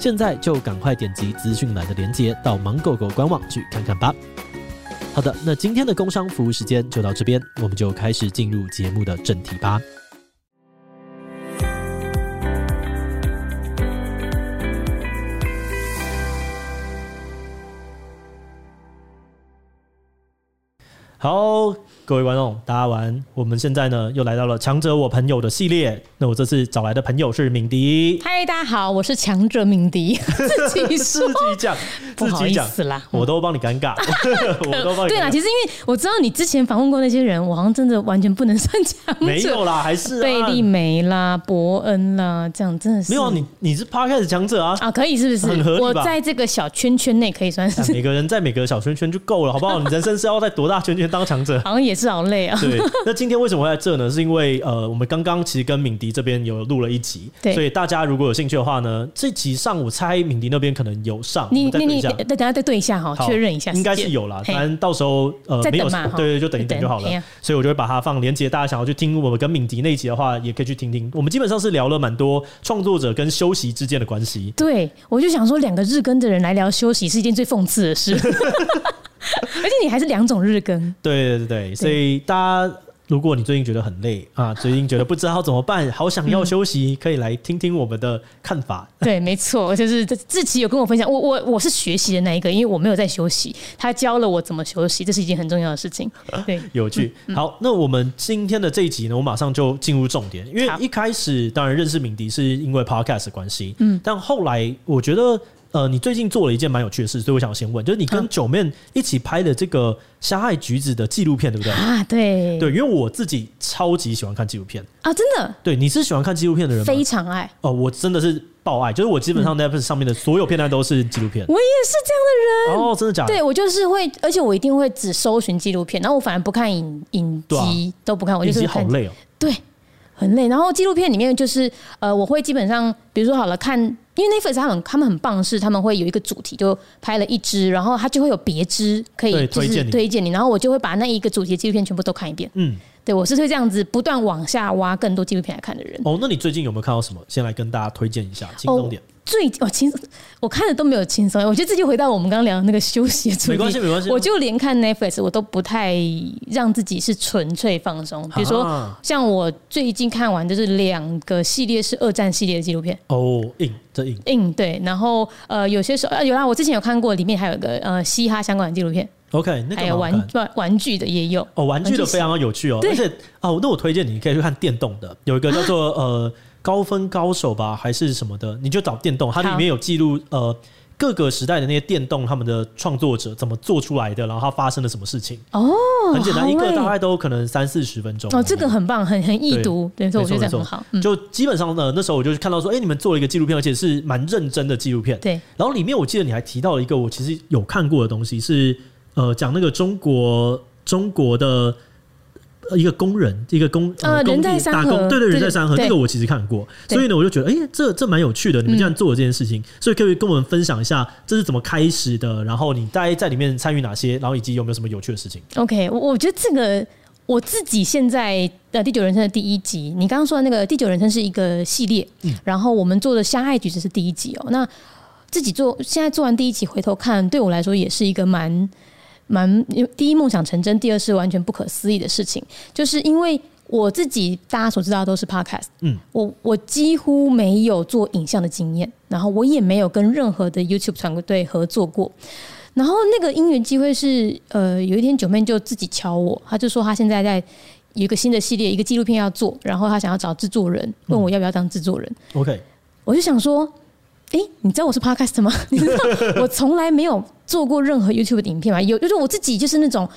现在就赶快点击资讯栏的链接，到芒狗狗官网去看看吧。好的，那今天的工商服务时间就到这边，我们就开始进入节目的正题吧。好。各位观众，大家晚安。我们现在呢，又来到了强者我朋友的系列。那我这次找来的朋友是敏迪。嗨，大家好，我是强者敏迪。自己说自己讲，不好意思啦，我都帮你尴尬，我都帮你。对啦，其实因为我知道你之前访问过那些人，我好像真的完全不能算强者。没有啦，还是贝利梅啦、伯恩啦，这样真的是没有。你你是 Podcast 强者啊？啊，可以是不是？很合理吧？我在这个小圈圈内可以算是。每个人在每个小圈圈就够了，好不好？你人生是要在多大圈圈当强者？好像也是。是好累啊！对，那今天为什么会在这呢？是因为呃，我们刚刚其实跟敏迪这边有录了一集，对，所以大家如果有兴趣的话呢，这集上午猜敏迪那边可能有上，你你你，等等下再对一下哈，确认一下，应该是有啦，反正到时候呃没有，对对，就等一等就好了。所以我就会把它放连接，大家想要去听我们跟敏迪那一集的话，也可以去听听。我们基本上是聊了蛮多创作者跟休息之间的关系。对，我就想说，两个日更的人来聊休息是一件最讽刺的事。而且你还是两种日更，对对对，所以大家如果你最近觉得很累啊，最近觉得不知道怎么办，好想要休息，可以来听听我们的看法。对，没错，就是志祺有跟我分享，我我我是学习的那一个，因为我没有在休息，他教了我怎么休息，这是一件很重要的事情。对，有趣。好，那我们今天的这一集呢，我马上就进入重点，因为一开始当然认识敏迪是因为 Podcast 的关系，嗯，但后来我觉得。呃，你最近做了一件蛮有趣的事，所以我想先问，就是你跟 Joeman 一起拍的这个《相爱橘子》的纪录片，对不对？啊，对，对，因为我自己超级喜欢看纪录片啊，真的。对，你是喜欢看纪录片的人吗？非常爱哦，我真的是爆爱，就是我基本上 Netflix 上面的所有片段都是纪录片。我也是这样的人哦，真的假的？对，我就是会，而且我一定会只搜寻纪录片，然后我反而不看影影集，都不看，我就是好累哦。对。很累，然后纪录片里面就是，呃，我会基本上，比如说好了，看，因为 Netflix 他们他们很棒，是他们会有一个主题，就拍了一支，然后他就会有别支可以就是推荐你，然后我就会把那一个主题的纪录片全部都看一遍。嗯，对，我是会这样子不断往下挖更多纪录片来看的人。哦，那你最近有没有看到什么？先来跟大家推荐一下，轻松点。哦最我轻松，我看的都没有轻松。我觉得这就回到我们刚刚聊的那个休息的主题。没关系，没关系。我就连看 Netflix 我都不太让自己是纯粹放松。比如说，像我最近看完就是两个系列是二战系列的纪录片。哦，硬，这硬。硬对，然后呃，有些时候有啦，我之前有看过，里面还有一个呃嘻哈相关的纪录片。OK，那个还有玩玩玩具的也有。哦，玩具的非常有趣哦，而且哦，那我推荐你可以去看电动的，有一个叫做 呃。高分高手吧，还是什么的？你就找电动，它里面有记录呃各个时代的那些电动他们的创作者怎么做出来的，然后它发生了什么事情哦，很简单，欸、一个大概都可能三四十分钟哦，这个很棒，很很易读，对，所以我觉得很好。就基本上呢，那时候我就看到说，哎、欸，你们做了一个纪录片，而且是蛮认真的纪录片，对。然后里面我记得你还提到了一个我其实有看过的东西，是呃讲那个中国中国的。一个工人，一个工呃，工地打工，对对，人在山河，这个我其实看过，所以呢，我就觉得，哎，这这蛮有趣的，你们这样做的这件事情，所以可以跟我们分享一下这是怎么开始的，然后你大概在里面参与哪些，然后以及有没有什么有趣的事情？OK，我我觉得这个我自己现在的《第九人生》的第一集，你刚刚说的那个《第九人生》是一个系列，然后我们做的《相爱举止》是第一集哦。那自己做，现在做完第一集回头看，对我来说也是一个蛮。蛮，第一梦想成真，第二是完全不可思议的事情，就是因为我自己大家所知道的都是 podcast，嗯，我我几乎没有做影像的经验，然后我也没有跟任何的 YouTube 团队合作过。然后那个音乐机会是，呃，有一天九妹就自己敲我，他就说他现在在有一个新的系列，一个纪录片要做，然后他想要找制作人，问我要不要当制作人。嗯、OK，我就想说，哎、欸，你知道我是 Podcast 吗？你知道我从来没有做过任何 YouTube 的影片吗？有，就是我自己就是那种，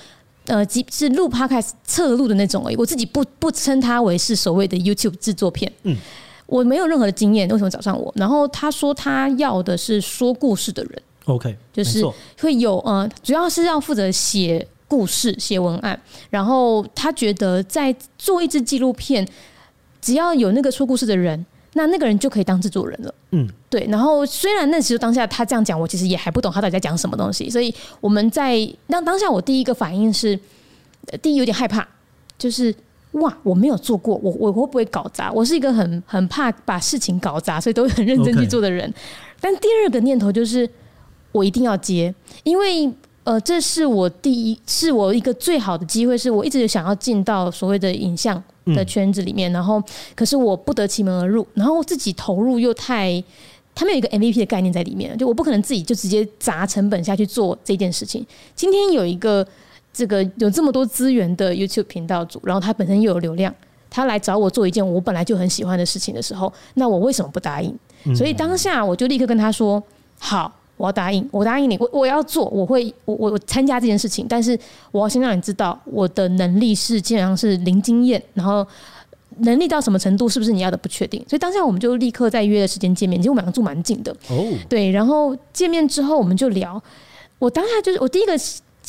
呃，即是录 Podcast 侧录的那种而已。我自己不不称它为是所谓的 YouTube 制作片。嗯。我没有任何的经验，为什么找上我？然后他说他要的是说故事的人，OK，就是会有呃，主要是要负责写故事、写文案。然后他觉得在做一支纪录片，只要有那个说故事的人，那那个人就可以当制作人了。嗯，对。然后虽然那时候当下他这样讲，我其实也还不懂他到底在讲什么东西。所以我们在那当下，我第一个反应是，第一有点害怕，就是。哇，我没有做过，我我会不会搞砸？我是一个很很怕把事情搞砸，所以都很认真去做的人。但第二个念头就是，我一定要接，因为呃，这是我第一，是我一个最好的机会，是我一直想要进到所谓的影像的圈子里面，嗯、然后可是我不得其门而入，然后自己投入又太，他们有一个 MVP 的概念在里面，就我不可能自己就直接砸成本下去做这件事情。今天有一个。这个有这么多资源的 YouTube 频道主，然后他本身又有流量，他来找我做一件我本来就很喜欢的事情的时候，那我为什么不答应？所以当下我就立刻跟他说：“好，我要答应，我答应你，我我要做，我会我我我参加这件事情，但是我要先让你知道我的能力是基本上是零经验，然后能力到什么程度是不是你要的不确定。所以当下我们就立刻在约的时间见面，其实我们两个住蛮近的哦，对，然后见面之后我们就聊，我当下就是我第一个。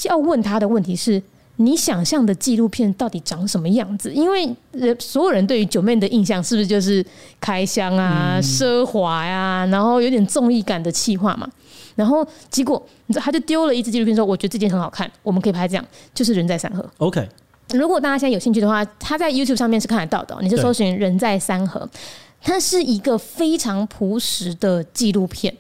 要问他的问题是：你想象的纪录片到底长什么样子？因为人所有人对于九妹的印象是不是就是开箱啊、奢华呀，然后有点综艺感的企划嘛？然后结果，你知道，他就丢了一支纪录片说：“我觉得这件很好看，我们可以拍这样。”就是人在三河。OK，如果大家现在有兴趣的话，他在 YouTube 上面是看得到的。你是搜寻“人在三河”，它是一个非常朴实的纪录片。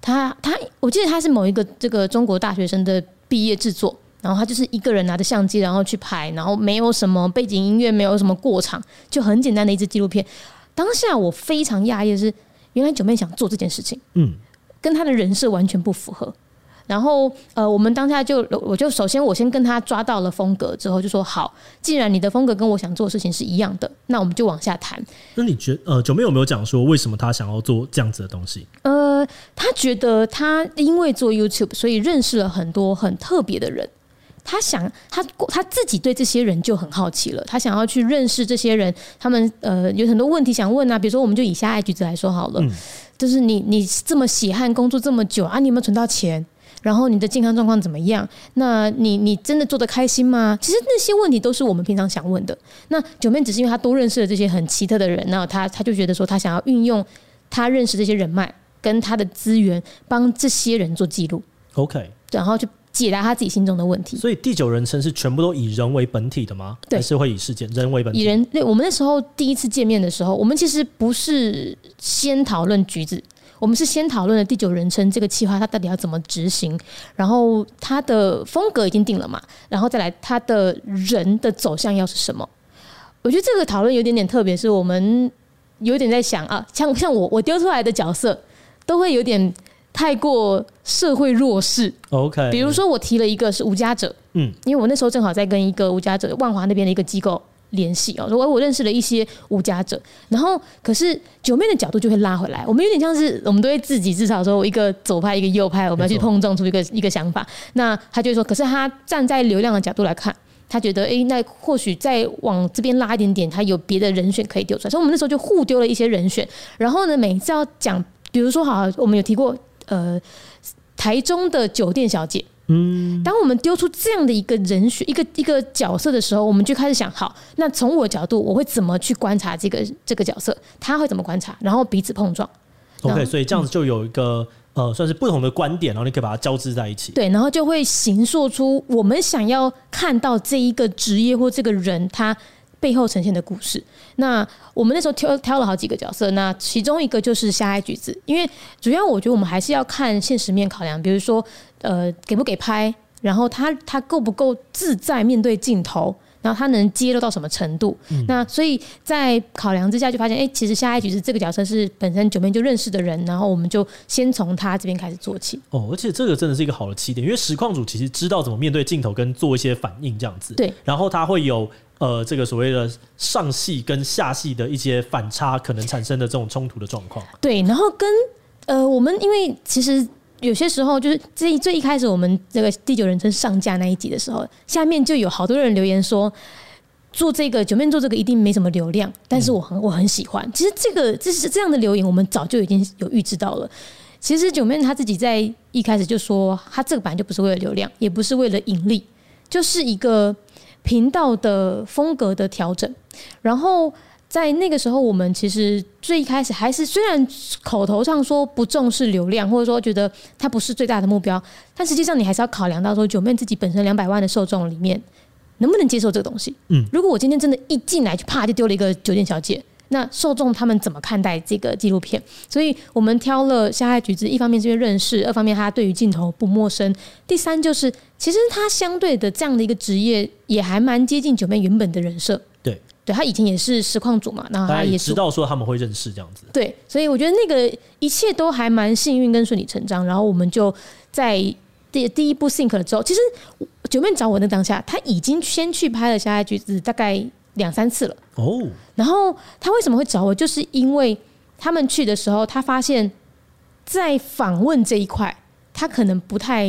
他他，我记得他是某一个这个中国大学生的。毕业制作，然后他就是一个人拿着相机，然后去拍，然后没有什么背景音乐，没有什么过场，就很简单的一支纪录片。当下我非常讶异的是，原来九妹想做这件事情，嗯，跟他的人设完全不符合。然后，呃，我们当下就，我就首先我先跟他抓到了风格，之后就说好，既然你的风格跟我想做的事情是一样的，那我们就往下谈。那你觉得，呃，九妹有没有讲说为什么他想要做这样子的东西？呃，他觉得他因为做 YouTube，所以认识了很多很特别的人。他想，他他自己对这些人就很好奇了，他想要去认识这些人，他们呃有很多问题想问啊，比如说，我们就以下爱举子来说好了，嗯、就是你你这么血汗工作这么久啊，你有没有存到钱？然后你的健康状况怎么样？那你你真的做的开心吗？其实那些问题都是我们平常想问的。那九妹只是因为他多认识了这些很奇特的人，那他他就觉得说他想要运用他认识这些人脉跟他的资源，帮这些人做记录。OK，然后就解答他自己心中的问题。所以第九人称是全部都以人为本体的吗？对，还是会以事件人为本体？以人。对，我们那时候第一次见面的时候，我们其实不是先讨论橘子。我们是先讨论了第九人称这个计划，它到底要怎么执行，然后它的风格已经定了嘛，然后再来它的人的走向要是什么？我觉得这个讨论有点点特别，是我们有点在想啊，像像我我丢出来的角色都会有点太过社会弱势。OK，比如说我提了一个是无家者，嗯，因为我那时候正好在跟一个无家者万华那边的一个机构。联系哦，我我认识了一些无家者，然后可是九妹的角度就会拉回来，我们有点像是我们都会自己至少说一个左派一个右派，我们要去碰撞出一个一个想法。那他就会说，可是他站在流量的角度来看，他觉得哎、欸，那或许再往这边拉一点点，他有别的人选可以丢出来。所以我们那时候就互丢了一些人选，然后呢，每次要讲，比如说好，我们有提过呃，台中的酒店小姐。嗯，当我们丢出这样的一个人选、一个一个角色的时候，我们就开始想：好，那从我的角度，我会怎么去观察这个这个角色？他会怎么观察？然后彼此碰撞。OK，所以这样子就有一个、嗯、呃，算是不同的观点，然后你可以把它交织在一起。对，然后就会形塑出我们想要看到这一个职业或这个人他背后呈现的故事。那我们那时候挑挑了好几个角色，那其中一个就是下爱橘子，因为主要我觉得我们还是要看现实面考量，比如说。呃，给不给拍？然后他他够不够自在面对镜头？然后他能揭露到什么程度。嗯、那所以在考量之下，就发现，哎、欸，其实下一局是这个角色是本身九妹就认识的人，然后我们就先从他这边开始做起。哦，而且这个真的是一个好的起点，因为实况组其实知道怎么面对镜头跟做一些反应这样子。对，然后他会有呃这个所谓的上戏跟下戏的一些反差可能产生的这种冲突的状况。对，然后跟呃我们因为其实。有些时候就是最最一开始我们这个第九人称上架那一集的时候，下面就有好多人留言说，做这个九面做这个一定没什么流量，但是我很我很喜欢。其实这个这是这样的留言，我们早就已经有预知到了。其实九面他自己在一开始就说，他这个版就不是为了流量，也不是为了盈利，就是一个频道的风格的调整，然后。在那个时候，我们其实最一开始还是虽然口头上说不重视流量，或者说觉得它不是最大的目标，但实际上你还是要考量到说九妹自己本身两百万的受众里面能不能接受这个东西。嗯，如果我今天真的一进来就啪就丢了一个酒店小姐，那受众他们怎么看待这个纪录片？所以我们挑了下爱橘子，一方面是因为认识，二方面他对于镜头不陌生，第三就是其实他相对的这样的一个职业也还蛮接近九妹原本的人设。对。他以前也是实况组嘛，然后他也知道说他们会认识这样子。对，所以我觉得那个一切都还蛮幸运跟顺理成章。然后我们就在第第一部 Think 了之后，其实九妹找我那当下，他已经先去拍了下爱橘子大概两三次了。哦。然后他为什么会找我？就是因为他们去的时候，他发现，在访问这一块，他可能不太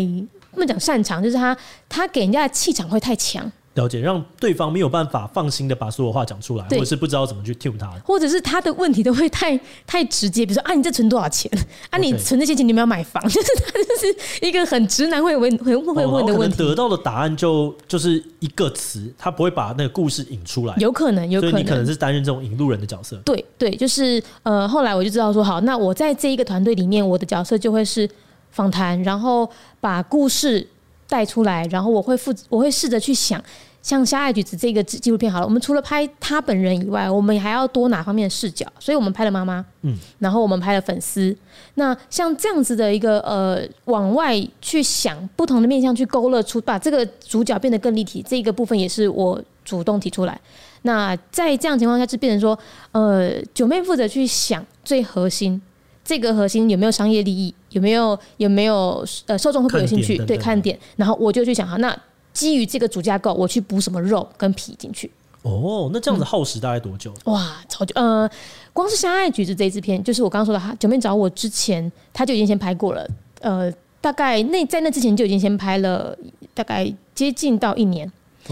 不能讲擅长，就是他他给人家的气场会太强。了解，让对方没有办法放心的把所有话讲出来，或者是不知道怎么去 tune 他，或者是他的问题都会太太直接，比如说啊，你这存多少钱？啊，你存这些钱你有没有买房？就是他就是一个很直男会问会会问的问题，得到的答案就就是一个词，他不会把那个故事引出来，有可能，有可能，所以你可能是担任这种引路人的角色。对对，就是呃，后来我就知道说，好，那我在这一个团队里面，我的角色就会是访谈，然后把故事带出来，然后我会负我会试着去想。像下爱橘子这个纪录片好了，我们除了拍他本人以外，我们还要多哪方面的视角？所以我们拍了妈妈，嗯，然后我们拍了粉丝。那像这样子的一个呃，往外去想不同的面向，去勾勒出把这个主角变得更立体，这个部分也是我主动提出来。那在这样情况下，就变成说，呃，九妹负责去想最核心，这个核心有没有商业利益，有没有有没有呃受众会不会有兴趣？对，看点。然后我就去想，哈那。基于这个主架构，我去补什么肉跟皮进去？哦，那这样子耗时大概多久？嗯、哇，超久！呃，光是相爱橘子这一支片，就是我刚刚说的，他九妹找我之前，他就已经先拍过了。呃，大概那在那之前就已经先拍了，大概接近到一年。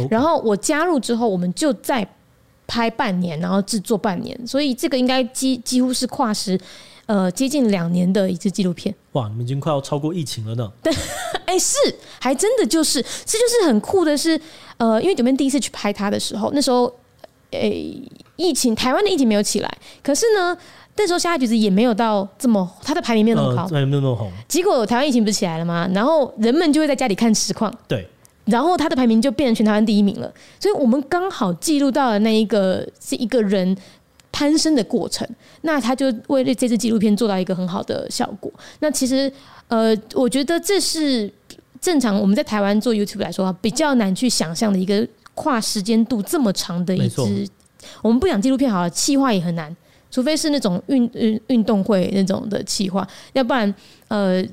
然后我加入之后，我们就再拍半年，然后制作半年，所以这个应该几几乎是跨时。呃，接近两年的一支纪录片，哇，你们已经快要超过疫情了呢。对，哎、欸，是，还真的就是，这就是很酷的是，呃，因为九妹第一次去拍他的时候，那时候，哎、欸，疫情，台湾的疫情没有起来，可是呢，那时候下爱橘子也没有到这么，他的排名没有那么高，没有那么红。结果台湾疫情不是起来了吗？然后人们就会在家里看实况，对，然后他的排名就变成全台湾第一名了，所以我们刚好记录到了那一个是一个人。攀升的过程，那他就为了这支纪录片做到一个很好的效果。那其实，呃，我觉得这是正常我们在台湾做 YouTube 来说比较难去想象的一个跨时间度这么长的一支。我们不讲纪录片好了，企划也很难，除非是那种运运运动会那种的企划，要不然呃。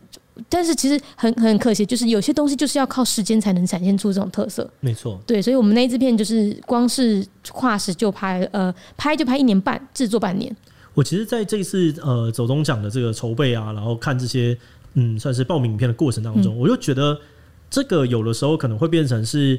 但是其实很很可惜，就是有些东西就是要靠时间才能展现出这种特色。没错，对，所以我们那一支片就是光是跨时就拍，呃，拍就拍一年半，制作半年。我其实在这一次呃走钟奖的这个筹备啊，然后看这些嗯算是报名影片的过程当中，嗯、我就觉得这个有的时候可能会变成是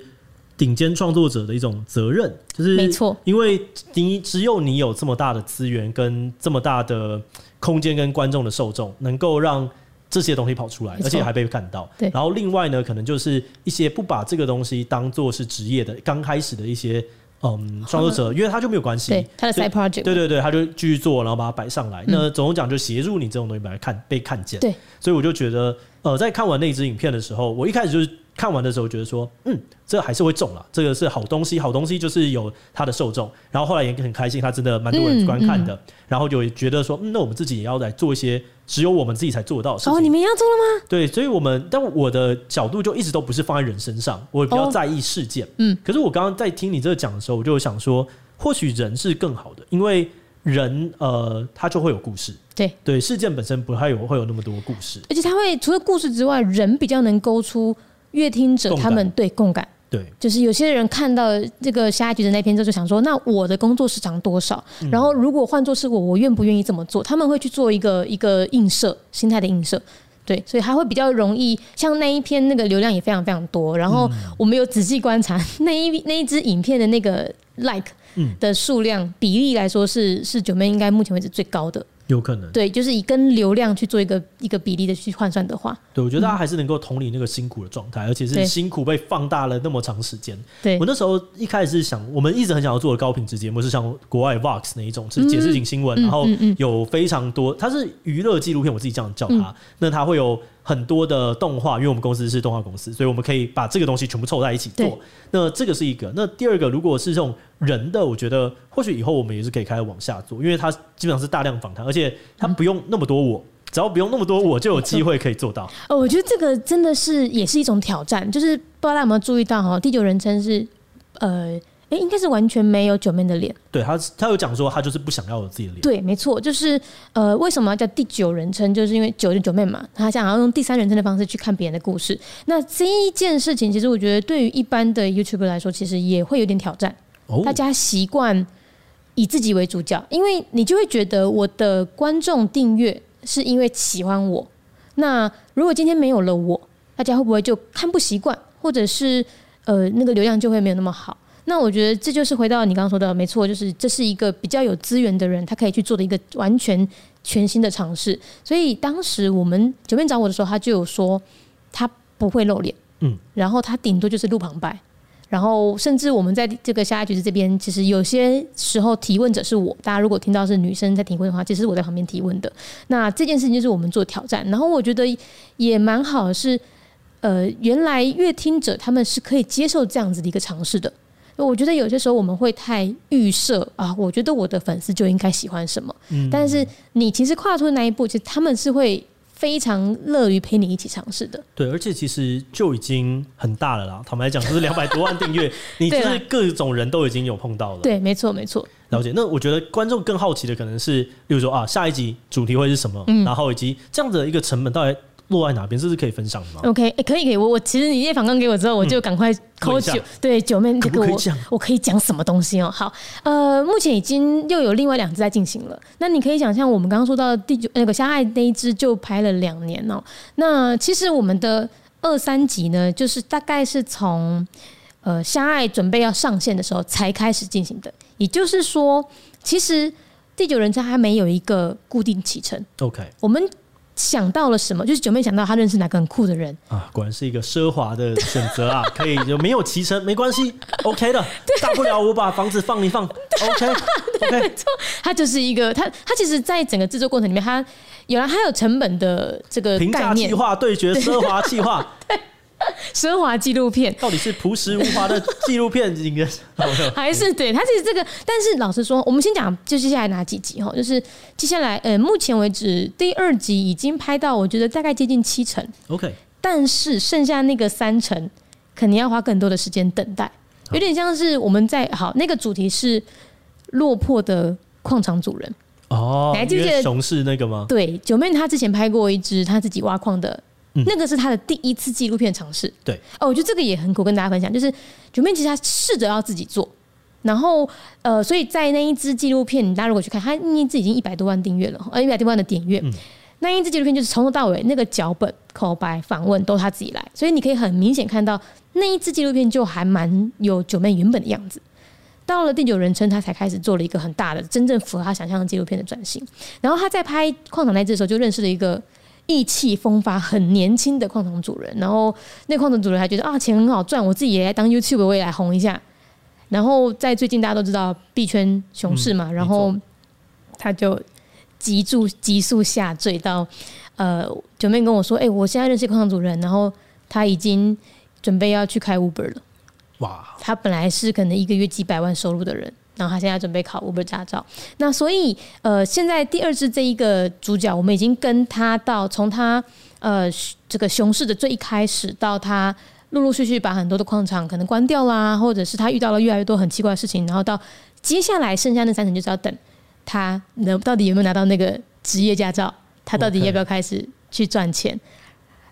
顶尖创作者的一种责任，就是没错，因为你只有你有这么大的资源跟这么大的空间跟观众的受众，能够让。这些东西跑出来，而且还被看到。对，然后另外呢，可能就是一些不把这个东西当做是职业的，刚开始的一些嗯创作者，因为他就没有关系，对他的 side project，对对对，他就继续做，然后把它摆上来。嗯、那总总讲就协助你这种东西把它看被看见。对，所以我就觉得，呃，在看完那支影片的时候，我一开始就是看完的时候觉得说，嗯，这个还是会中了，这个是好东西，好东西就是有它的受众。然后后来也很开心，他真的蛮多人观看的。嗯嗯、然后就觉得说，嗯，那我们自己也要来做一些只有我们自己才做得到的事情。哦，你们要做了吗？对，所以我们，但我的角度就一直都不是放在人身上，我比较在意事件。嗯、哦，可是我刚刚在听你这个讲的时候，我就想说，或许人是更好的，因为人呃，他就会有故事。对对，事件本身不太有会有那么多故事，而且他会除了故事之外，人比较能勾出阅听者他们对共感。对，就是有些人看到这个虾爱橘子那篇之后，就想说，那我的工作时长多少？嗯、然后如果换作是我，我愿不愿意这么做？他们会去做一个一个映射，心态的映射。对，所以还会比较容易，像那一篇那个流量也非常非常多。然后我们有仔细观察 那一那一支影片的那个 like 的数量比例来说是，是是九妹应该目前为止最高的。有可能，对，就是以跟流量去做一个一个比例的去换算的话，对，我觉得大家还是能够同理那个辛苦的状态，嗯、而且是辛苦被放大了那么长时间。对，我那时候一开始是想，我们一直很想要做的高品质节目是像国外 Vox 那一种，是解释型新闻，嗯、然后有非常多，它是娱乐纪录片，我自己这样叫它，嗯、那它会有。很多的动画，因为我们公司是动画公司，所以我们可以把这个东西全部凑在一起做。那这个是一个。那第二个，如果是这种人的，我觉得或许以后我们也是可以开始往下做，因为它基本上是大量访谈，而且它不用那么多我，只要不用那么多我，就有机会可以做到。哦，我觉得这个真的是也是一种挑战，就是不知道大家有没有注意到哈，第九人称是呃。哎，应该是完全没有九妹的脸。对他，他有讲说他就是不想要有自己的脸。对，没错，就是呃，为什么要叫第九人称？就是因为九是九妹嘛，他想要用第三人称的方式去看别人的故事。那这一件事情，其实我觉得对于一般的 YouTuber 来说，其实也会有点挑战。哦，大家习惯以自己为主角，因为你就会觉得我的观众订阅是因为喜欢我。那如果今天没有了我，大家会不会就看不习惯，或者是呃那个流量就会没有那么好？那我觉得这就是回到你刚刚说的，没错，就是这是一个比较有资源的人，他可以去做的一个完全全新的尝试。所以当时我们九面找我的时候，他就有说他不会露脸，嗯，然后他顶多就是路旁白，然后甚至我们在这个下一局子这边，其实有些时候提问者是我，大家如果听到是女生在提问的话，其实是我在旁边提问的。那这件事情就是我们做挑战，然后我觉得也蛮好的是，呃，原来乐听者他们是可以接受这样子的一个尝试的。我觉得有些时候我们会太预设啊，我觉得我的粉丝就应该喜欢什么。嗯，但是你其实跨出的那一步，其实他们是会非常乐于陪你一起尝试的。对，而且其实就已经很大了啦。坦白讲，就是 两百多万订阅，你就是各种人都已经有碰到了。对，没错，没错。了解。那我觉得观众更好奇的可能是，例如说啊，下一集主题会是什么？嗯，然后以及这样的一个成本到底。落在哪边？这是可以分享的吗？OK，哎、欸，可以，可以。我我其实你叶访刚给我之后，我就赶快 call 九、嗯、对九妹这个我我可以讲什么东西哦？好，呃，目前已经又有另外两只在进行了。那你可以想象，我们刚刚说到第九那个相爱那一只就拍了两年哦。那其实我们的二三集呢，就是大概是从呃相爱准备要上线的时候才开始进行的。也就是说，其实第九人称还没有一个固定起程。OK，我们。想到了什么？就是九妹想到她认识哪个很酷的人啊！果然是一个奢华的选择啊！可以就没有骑车没关系，OK 的，大不了我把房子放一放，OK OK。没错，他就是一个他他其实，在整个制作过程里面，他有了他有成本的这个平价计划对决奢华计划。奢华纪录片到底是朴实无华的纪录片，应该 还是对？它其实这个，但是老实说，我们先讲，就接下来哪几集哈？就是接下来，呃，目前为止第二集已经拍到，我觉得大概接近七成，OK。但是剩下那个三成，肯定要花更多的时间等待，有点像是我们在好那个主题是落魄的矿场主人哦，你还记得熊市那个吗？对，九妹她之前拍过一支她自己挖矿的。嗯、那个是他的第一次纪录片尝试。对，哦，我觉得这个也很酷，跟大家分享。就是九妹其实他试着要自己做，然后呃，所以在那一支纪录片，大家如果去看，他那一支已经一百多万订阅了，呃，一百多万的点阅。嗯、那一支纪录片就是从头到尾那个脚本、口白、访问都他自己来，所以你可以很明显看到那一支纪录片就还蛮有九妹原本的样子。到了第九人称，他才开始做了一个很大的、真正符合他想象的纪录片的转型。然后他在拍矿场那支的时候，就认识了一个。意气风发、很年轻的矿场主人，然后那矿场主人还觉得啊，钱很好赚，我自己也来当 YouTube，我也来红一下。然后在最近大家都知道币圈熊市嘛，嗯、然后他就急速急速下坠到呃，九妹跟我说，哎、欸，我现在认识矿场主人，然后他已经准备要去开 Uber 了。哇！他本来是可能一个月几百万收入的人，然后他现在准备考 Uber 驾照。那所以呃，现在第二支这一个主角，我们已经跟他到从他呃这个熊市的最一开始，到他陆陆续续把很多的矿场可能关掉啦，或者是他遇到了越来越多很奇怪的事情，然后到接下来剩下那三层就是要等他能到底有没有拿到那个职业驾照，他到底要不要开始去赚钱。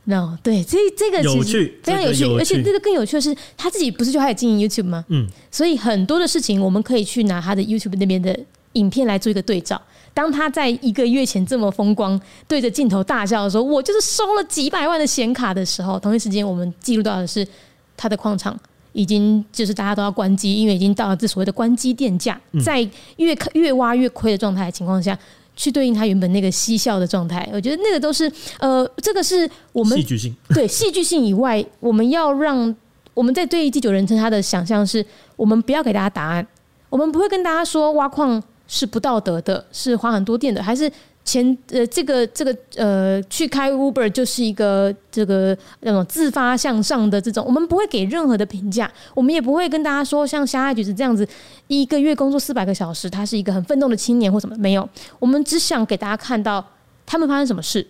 No，对，这这个其实非常有趣，而且这个更有趣的是，他自己不是就开始经营 YouTube 吗？嗯，所以很多的事情我们可以去拿他的 YouTube 那边的影片来做一个对照。当他在一个月前这么风光，对着镜头大笑的时候，我就是收了几百万的显卡的时候，同一时间我们记录到的是他的矿场已经就是大家都要关机，因为已经到了这所谓的关机电价，在越越挖越亏的状态的情况下。去对应他原本那个嬉笑的状态，我觉得那个都是呃，这个是我们戏剧性 对戏剧性以外，我们要让我们在对于第九人称他的想象是，我们不要给大家答案，我们不会跟大家说挖矿是不道德的，是花很多电的，还是。前呃，这个这个呃，去开 Uber 就是一个这个那种自发向上的这种，我们不会给任何的评价，我们也不会跟大家说像夏爱橘子这样子，一个月工作四百个小时，他是一个很奋斗的青年或什么，没有，我们只想给大家看到他们发生什么事，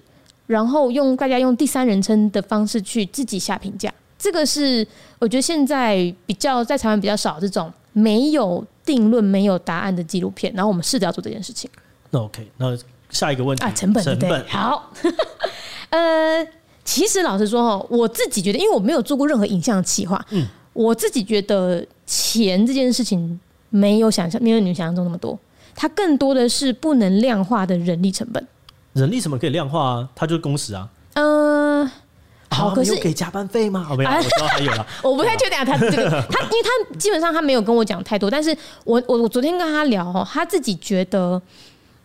然后用大家用第三人称的方式去自己下评价，这个是我觉得现在比较在台湾比较少这种没有定论、没有答案的纪录片，然后我们试着要做这件事情。那 OK，那。下一个问题啊，成本，成本对，好，呃，其实老实说哈，我自己觉得，因为我没有做过任何影像的企划，嗯，我自己觉得钱这件事情没有想象，没有你们想象中那么多，它更多的是不能量化的人力成本。人力什么可以量化啊？它就是工时啊。嗯、呃，好，啊、可是给加班费吗？哦，没有，我知道还有了。我不太确定啊，他这个 他，因为他基本上他没有跟我讲太多，但是我我我昨天跟他聊哦，他自己觉得。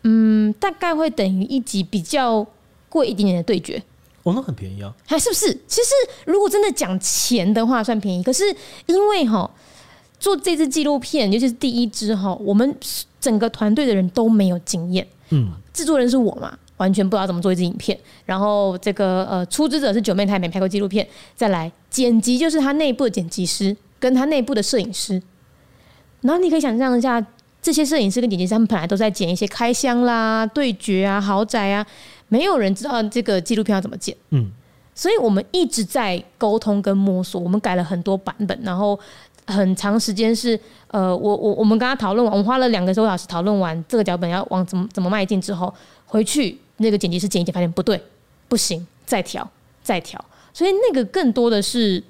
嗯，大概会等于一集比较贵一点点的对决。哦，那很便宜啊，还是不是？其实如果真的讲钱的话，算便宜。可是因为哈，做这支纪录片，尤其是第一支哈，我们整个团队的人都没有经验。嗯，制作人是我嘛，完全不知道怎么做一支影片。然后这个呃，出资者是九妹，她也没拍过纪录片。再来剪辑，就是他内部的剪辑师跟他内部的摄影师。然后你可以想象一下。这些摄影师跟剪辑师，他们本来都在剪一些开箱啦、对决啊、豪宅啊，没有人知道这个纪录片要怎么剪。嗯，所以我们一直在沟通跟摸索，我们改了很多版本，然后很长时间是呃，我我我们跟他讨论完，我们花了两个多小时讨论完这个脚本要往怎么怎么迈进之后，回去那个剪辑师剪一剪，发现不对，不行，再调再调，所以那个更多的是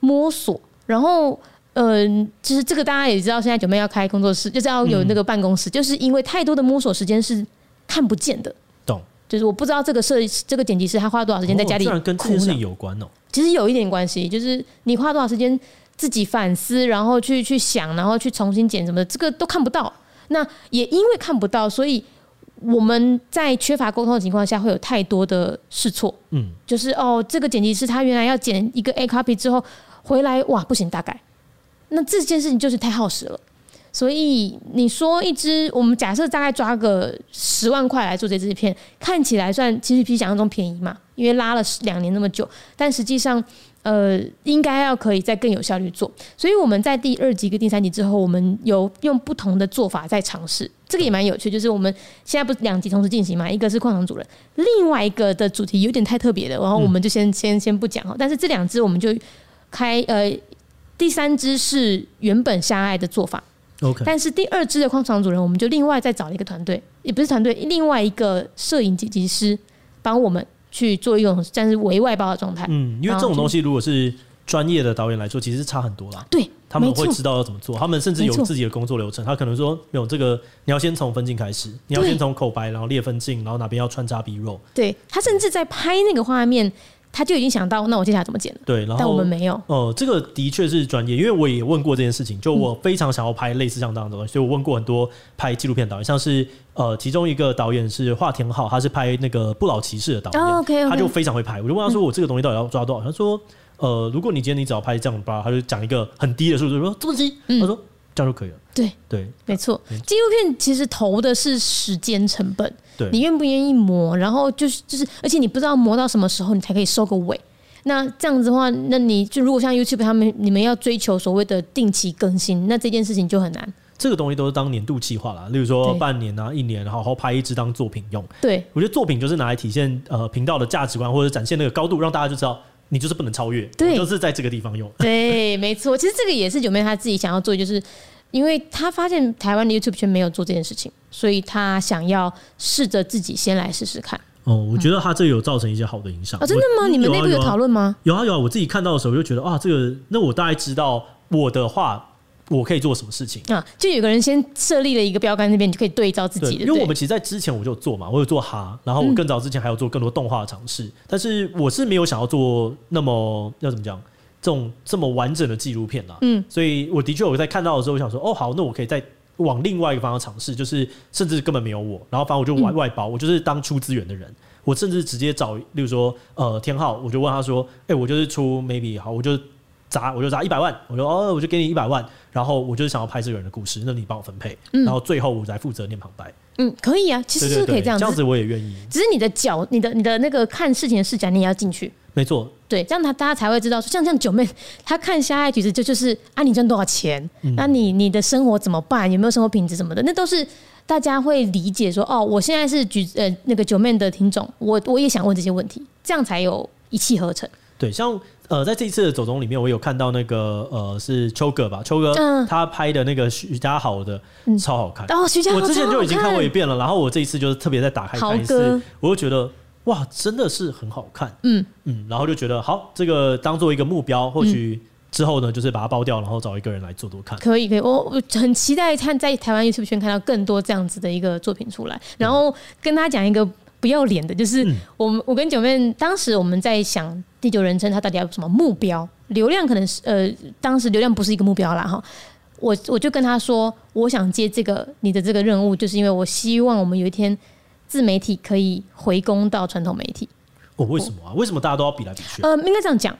摸索，然后。嗯，其实这个大家也知道，现在九妹要开工作室，就是要有那个办公室，嗯、就是因为太多的摸索时间是看不见的。懂，就是我不知道这个设这个剪辑师他花了多少时间在家里。哦，居然跟这件事有关哦。其实有一点关系，就是你花多少时间自己反思，然后去去想，然后去重新剪什么的，这个都看不到。那也因为看不到，所以我们在缺乏沟通的情况下，会有太多的试错。嗯，就是哦，这个剪辑师他原来要剪一个 A copy 之后回来，哇，不行，大改。那这件事情就是太耗时了，所以你说一只，我们假设大概抓个十万块来做这支片，看起来算其实比想象中便宜嘛，因为拉了两年那么久，但实际上呃应该要可以再更有效率做，所以我们在第二集跟第三集之后，我们有用不同的做法在尝试，这个也蛮有趣，就是我们现在不是两集同时进行嘛，一个是矿场主人，另外一个的主题有点太特别的，然后我们就先先先不讲哈，但是这两只我们就开呃。第三支是原本相爱的做法，OK，但是第二支的矿场主人，我们就另外再找了一个团队，也不是团队，另外一个摄影剪辑师帮我们去做一种但是为外包的状态。嗯，因为这种东西如果是专业的导演来做，其实差很多啦。对，他们会知道要怎么做，他们甚至有自己的工作流程。他可能说，没有这个，你要先从分镜开始，你要先从口白，然后列分镜，然后哪边要穿插 B roll。对，他甚至在拍那个画面。他就已经想到，那我接下来怎么剪了？对，然后但我们没有。哦、呃，这个的确是专业，因为我也问过这件事情。就我非常想要拍类似像这样的东西，嗯、所以我问过很多拍纪录片导演，像是呃，其中一个导演是华田浩，他是拍那个《不老骑士》的导演，哦、okay, okay 他就非常会拍。我就问他说：“我这个东西到底要抓多少？”嗯、他说：“呃，如果你今天你只要拍这样吧，他就讲一个很低的数字，说这么低。嗯”他说。这样就可以了。对对，没错。纪录片其实投的是时间成本，对，你愿不愿意磨？然后就是就是，而且你不知道磨到什么时候你才可以收个尾。那这样子的话，那你就如果像 YouTube 他们，你们要追求所谓的定期更新，那这件事情就很难。这个东西都是当年度计划啦，例如说半年啊、一年，好好拍一支当作品用。对，我觉得作品就是拿来体现呃频道的价值观，或者展现那个高度，让大家就知道你就是不能超越，对，就是在这个地方用。对，没错，其实这个也是九妹他自己想要做，就是因为他发现台湾的 YouTube 圈没有做这件事情，所以他想要试着自己先来试试看。哦，我觉得他这个有造成一些好的影响。哦，真的吗？你们内部有讨论吗？有啊有啊，我自己看到的时候就觉得啊，这个那我大概知道我的话。我可以做什么事情啊？就有个人先设立了一个标杆，那边你就可以对照自己的。因为我们其实，在之前我就做嘛，我有做哈，然后我更早之前还有做更多动画的尝试，但是我是没有想要做那么要怎么讲，这种这么完整的纪录片啦。嗯，所以我的确我在看到的时候，我想说，哦，好，那我可以再往另外一个方向尝试，就是甚至根本没有我，然后反正我就外外包，我就是当出资源的人，我甚至直接找，例如说呃天浩，我就问他说，哎，我就是出 maybe 好，我就。砸我就砸一百万，我说哦，我就给你一百万，然后我就是想要拍这个人的故事，那你帮我分配，嗯、然后最后我再负责念旁白。嗯，可以啊，其实是可以这样子，这样子我也愿意。只是你的角，你的你的那个看事情的视角，你也要进去。没错，对，这样他大家才会知道，像像九妹，她看虾爱橘子就就是啊，你赚多少钱？嗯、那你你的生活怎么办？有没有生活品质什么的？那都是大家会理解说，哦，我现在是橘呃那个九妹的听众，我我也想问这些问题，这样才有一气呵成。对，像。呃，在这一次的走中里面，我有看到那个呃，是秋哥吧？秋哥他拍的那个徐家豪的，超好看。哦，徐佳豪，我之前就已经看过一遍了，然后我这一次就是特别再打开看一次，我就觉得哇，真的是很好看。嗯嗯，然后就觉得好，这个当做一个目标，或许之后呢，就是把它包掉，然后找一个人来做做看。可以可以，我我很期待看在台湾 YouTube 圈看到更多这样子的一个作品出来，然后跟他讲一个。不要脸的，就是我们我跟九妹当时我们在想第九人称他到底要有什么目标？流量可能是呃，当时流量不是一个目标啦哈。我我就跟他说，我想接这个你的这个任务，就是因为我希望我们有一天自媒体可以回攻到传统媒体。哦，为什么啊？为什么大家都要比来比去？呃，应该这样讲，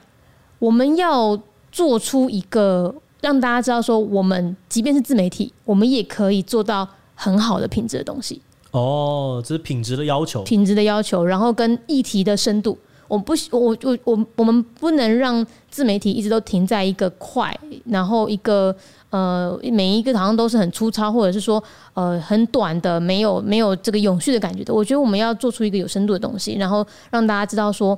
我们要做出一个让大家知道说，我们即便是自媒体，我们也可以做到很好的品质的东西。哦，这是品质的要求，品质的要求，然后跟议题的深度，我不，我我我我们不能让自媒体一直都停在一个快，然后一个呃每一个好像都是很粗糙，或者是说呃很短的，没有没有这个永续的感觉的。我觉得我们要做出一个有深度的东西，然后让大家知道说，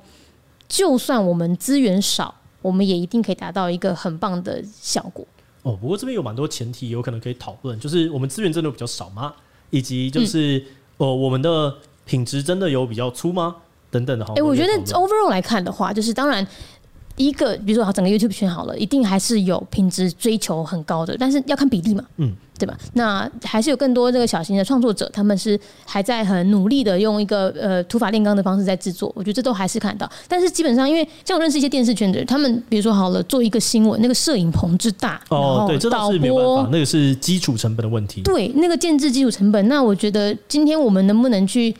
就算我们资源少，我们也一定可以达到一个很棒的效果。哦，不过这边有蛮多前提，有可能可以讨论，就是我们资源真的比较少吗？以及就是，呃，我们的品质真的有比较粗吗？等等的哈。哎，我觉得 overall 来看的话，就是当然。一个，比如说，好，整个 YouTube 圈好了，一定还是有品质追求很高的，但是要看比例嘛，嗯，对吧？那还是有更多这个小型的创作者，他们是还在很努力的用一个呃土法炼钢的方式在制作，我觉得这都还是看到。但是基本上，因为像我认识一些电视圈的人，他们比如说好了，做一个新闻，那个摄影棚之大，哦，对，这倒是没有办法，那个是基础成本的问题。对，那个建制基础成本，那我觉得今天我们能不能去，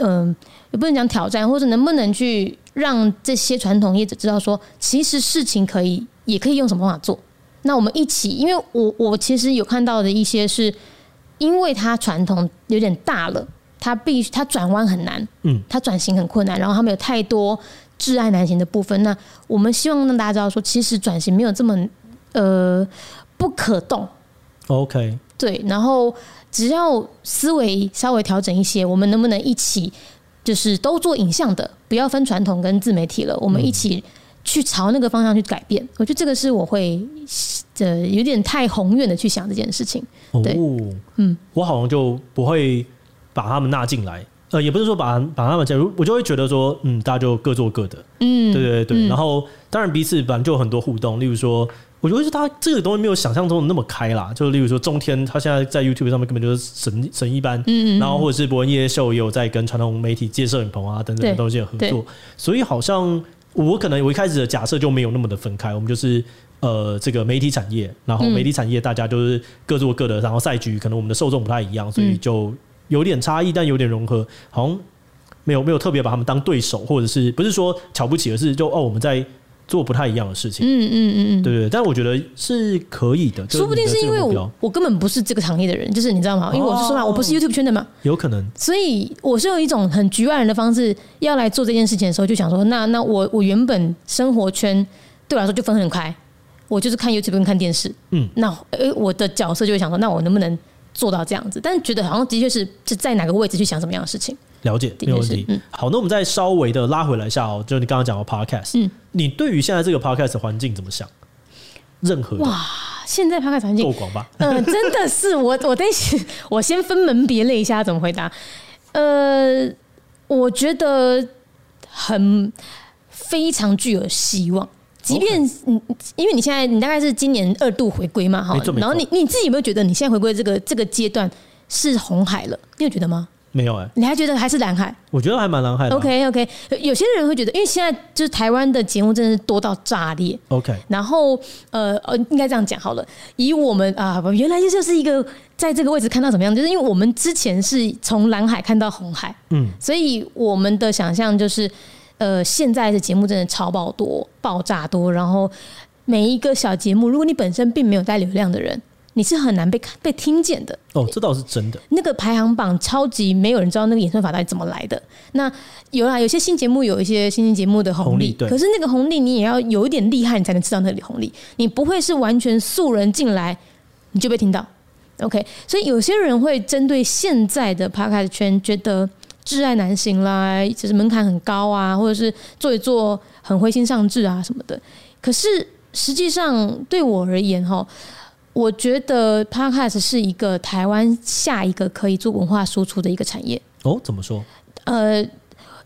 嗯、呃，也不能讲挑战，或者能不能去。让这些传统业者知道说，其实事情可以，也可以用什么方法做。那我们一起，因为我我其实有看到的一些是，因为它传统有点大了，它必须它转弯很难，嗯，它转型很困难，然后他们有太多挚爱难行的部分。那我们希望让大家知道说，其实转型没有这么呃不可动。OK，对，然后只要思维稍微调整一些，我们能不能一起？就是都做影像的，不要分传统跟自媒体了，我们一起去朝那个方向去改变。我觉得这个是我会呃有点太宏愿的去想这件事情。对，哦、嗯，我好像就不会把他们纳进来，呃，也不是说把把他们加入，我就会觉得说，嗯，大家就各做各的，嗯，对对对，嗯、然后当然彼此本来就有很多互动，例如说。我觉得是他这个东西没有想象中的那么开啦，就例如说中天，他现在在 YouTube 上面根本就是神神一般，嗯，嗯然后或者是博恩夜秀也有在跟传统媒体借摄影棚啊等等的东西有合作，所以好像我可能我一开始的假设就没有那么的分开，我们就是呃这个媒体产业，然后媒体产业大家就是各做各的，然后赛局可能我们的受众不太一样，所以就有点差异，但有点融合，好像没有没有特别把他们当对手，或者是不是说瞧不起，而是就哦我们在。做不太一样的事情。嗯嗯嗯嗯，对对，但我觉得是可以的。说不定是因为我我根本不是这个行业的人，就是你知道吗？因为我是说嘛，我不是 YouTube 圈的嘛，有可能。所以我是用一种很局外人的方式要来做这件事情的时候，就想说，那那我我原本生活圈对我来说就分很开，我就是看 YouTube 跟看电视。嗯，那呃我的角色就会想说，那我能不能做到这样子？但是觉得好像的确是是在哪个位置去想什么样的事情。了解，没有问题。嗯，好，那我们再稍微的拉回来一下哦，就你刚刚讲的 podcast，嗯，你对于现在这个 podcast 环境怎么想？任何哇，现在 podcast 环境够广吧？嗯、呃，真的是我，我得我先分门别类一下怎么回答。呃，我觉得很非常具有希望，即便你因为你现在你大概是今年二度回归嘛，哈，然后你你自己有没有觉得你现在回归这个这个阶段是红海了？你有觉得吗？没有哎、欸，你还觉得还是蓝海？我觉得还蛮蓝海的、啊。OK OK，有些人会觉得，因为现在就是台湾的节目真的是多到炸裂。OK，然后呃呃，应该这样讲好了。以我们啊，原来就是一个在这个位置看到怎么样，就是因为我们之前是从蓝海看到红海，嗯，所以我们的想象就是，呃，现在的节目真的超爆多，爆炸多，然后每一个小节目，如果你本身并没有带流量的人。你是很难被看被听见的哦，这倒是真的。那个排行榜超级没有人知道那个演算法到底怎么来的。那有啦，有些新节目有一些新兴节目的红利，可是那个红利你也要有一点厉害，你才能吃到那里红利。你不会是完全素人进来你就被听到。OK，所以有些人会针对现在的 Podcast 圈觉得挚爱难行啦，就是门槛很高啊，或者是做一做很灰心丧志啊什么的。可是实际上对我而言，哈。我觉得 Podcast 是一个台湾下一个可以做文化输出的一个产业。哦，怎么说？呃，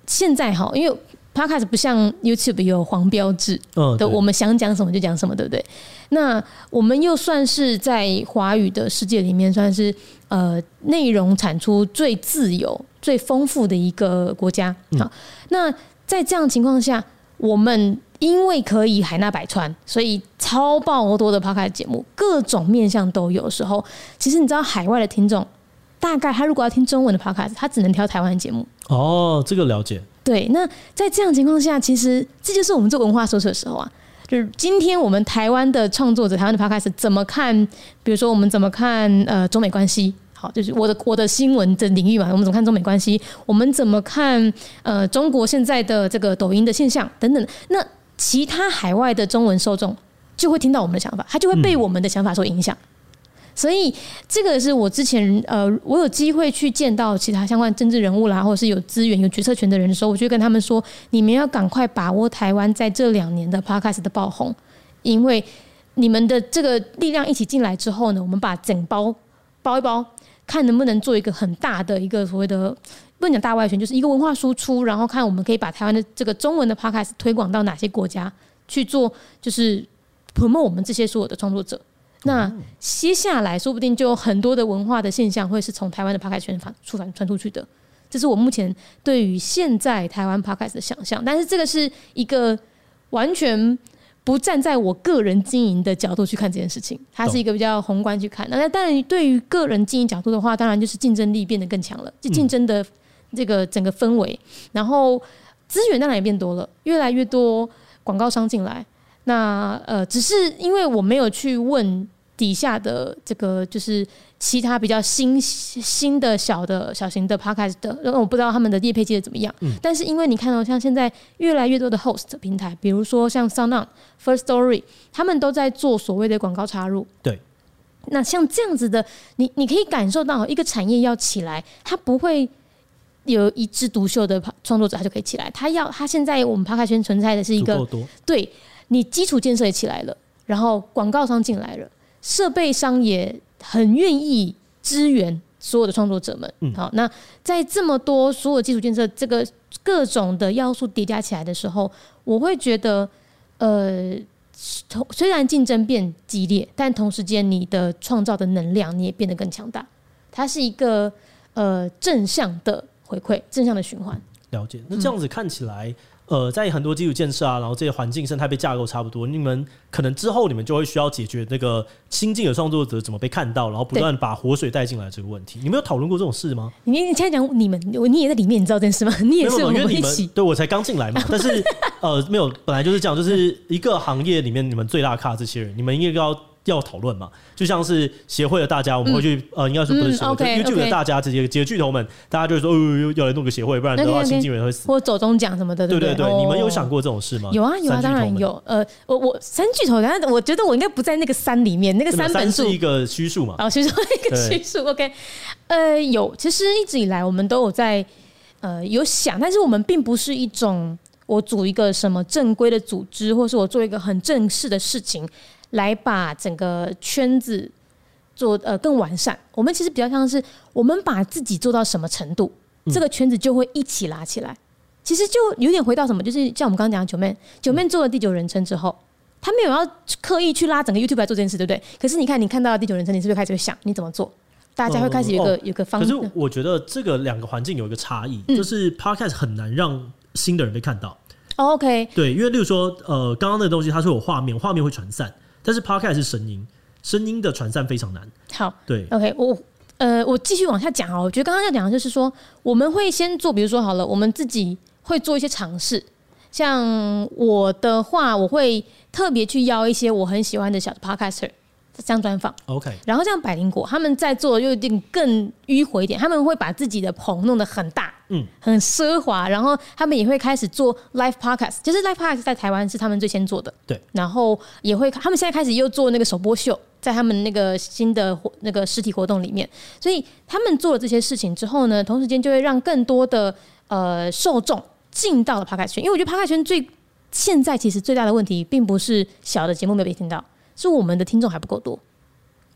现在哈，因为 Podcast 不像 YouTube 有黄标志，嗯，的我们想讲什么就讲什么，对不对？那我们又算是在华语的世界里面，算是呃内容产出最自由、最丰富的一个国家。好，那在这样的情况下，我们。因为可以海纳百川，所以超爆多的 Podcast 节目，各种面向都有。时候，其实你知道，海外的听众大概他如果要听中文的 Podcast，他只能挑台湾的节目。哦，这个了解。对，那在这样情况下，其实这就是我们做文化搜索的时候啊。就是今天我们台湾的创作者，台湾的 Podcast 怎么看？比如说，我们怎么看呃中美关系？好，就是我的我的新闻的领域嘛，我们怎么看中美关系？我们怎么看呃中国现在的这个抖音的现象等等？那其他海外的中文受众就会听到我们的想法，他就会被我们的想法所影响。所以这个是我之前呃，我有机会去见到其他相关政治人物啦，或者是有资源、有决策权的人的时候，我就跟他们说：你们要赶快把握台湾在这两年的 Podcast 的爆红，因为你们的这个力量一起进来之后呢，我们把整包包一包，看能不能做一个很大的一个所谓的。不能讲大外宣，就是一个文化输出，然后看我们可以把台湾的这个中文的 podcast 推广到哪些国家去做，就是 promote 我们这些所有的创作者。那接下来说不定就有很多的文化的现象会是从台湾的 podcast 圈传出传传出去的。这是我目前对于现在台湾 podcast 的想象，但是这个是一个完全不站在我个人经营的角度去看这件事情，它是一个比较宏观去看。那当然，对于个人经营角度的话，当然就是竞争力变得更强了，就竞争的。这个整个氛围，然后资源当然也变多了，越来越多广告商进来。那呃，只是因为我没有去问底下的这个，就是其他比较新新的小的小型的 podcast 的，因为我不知道他们的业配接的怎么样。嗯。但是因为你看到像现在越来越多的 host 平台，比如说像 SoundOn、First Story，他们都在做所谓的广告插入。对。那像这样子的，你你可以感受到一个产业要起来，它不会。有一枝独秀的创作者，他就可以起来。他要他现在我们 Podcast 圈存在的是一个，对你基础建设也起来了，然后广告商进来了，设备商也很愿意支援所有的创作者们。嗯，好，那在这么多所有基础建设这个各种的要素叠加起来的时候，我会觉得，呃，同虽然竞争变激烈，但同时间你的创造的能量你也变得更强大。它是一个呃正向的。回馈正向的循环，了解。那这样子看起来，呃，在很多基础建设啊，然后这些环境生态被架构差不多，你们可能之后你们就会需要解决那个新进的创作者怎么被看到，然后不断把活水带进来这个问题。你们有讨论过这种事吗？你你现在讲你们，你也在里面，你知道这件事吗？你也是我们一起。对，我才刚进来嘛，但是呃，没有，本来就是这样，就是一个行业里面你们最大咖这些人，你们应该要。要讨论嘛？就像是协会的大家，我们会去、嗯、呃，应该说不是协会，嗯、YouTube 的大家这些几个巨头们，大家就是说，呃，要来弄个协会，不然的话新进人会死。或走中奖什么的，对不对？对对对，你们有想过这种事吗？有啊有啊，当然有。呃，我我三巨头，但是我觉得我应该不在那个三里面，那个三本数是一个虚数嘛？哦，虚数 一个虚数。OK，呃，有，其实一直以来我们都有在呃有想，但是我们并不是一种我组一个什么正规的组织，或是我做一个很正式的事情。来把整个圈子做呃更完善。我们其实比较像是，我们把自己做到什么程度，这个圈子就会一起拉起来。其实就有点回到什么，就是像我们刚刚讲的九妹，九妹做了第九人称之后，他没有要刻意去拉整个 YouTube 来做这件事，对不对？可是你看，你看到第九人称，你是不是开始会想你怎么做？大家会开始有个有个方式。可是我觉得这个两个环境有一个差异，就是 Podcast 很难让新的人被看到。OK，对，因为例如说，呃，刚刚那个东西它是有画面，画面会传散。但是 Podcast 是声音，声音的传散非常难。好，对，OK，我呃，我继续往下讲哦。我觉得刚刚要讲的就是说，我们会先做，比如说好了，我们自己会做一些尝试。像我的话，我会特别去邀一些我很喜欢的小 Podcaster。这样专访，OK，然后像百灵果他们在做又一定更迂回一点，他们会把自己的棚弄得很大，嗯，很奢华，然后他们也会开始做 Live Podcast，就是 Live Podcast 在台湾是他们最先做的，对，然后也会，他们现在开始又做那个首播秀，在他们那个新的那个实体活动里面，所以他们做了这些事情之后呢，同时间就会让更多的呃受众进到了 Podcast 圈，因为我觉得 Podcast 圈最现在其实最大的问题，并不是小的节目没有被听到。是我们的听众还不够多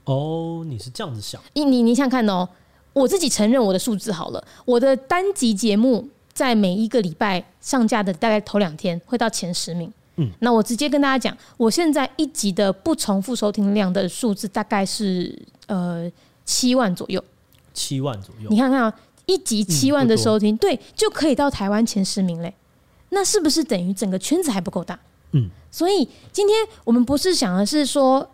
哦，你是这样子想？你你你想看哦，我自己承认我的数字好了，我的单集节目在每一个礼拜上架的大概头两天会到前十名。嗯，那我直接跟大家讲，我现在一集的不重复收听量的数字大概是呃七万左右，七万左右。你看看啊，一集七万的收听，对，就可以到台湾前十名嘞。那是不是等于整个圈子还不够大？嗯，所以今天我们不是想的是说，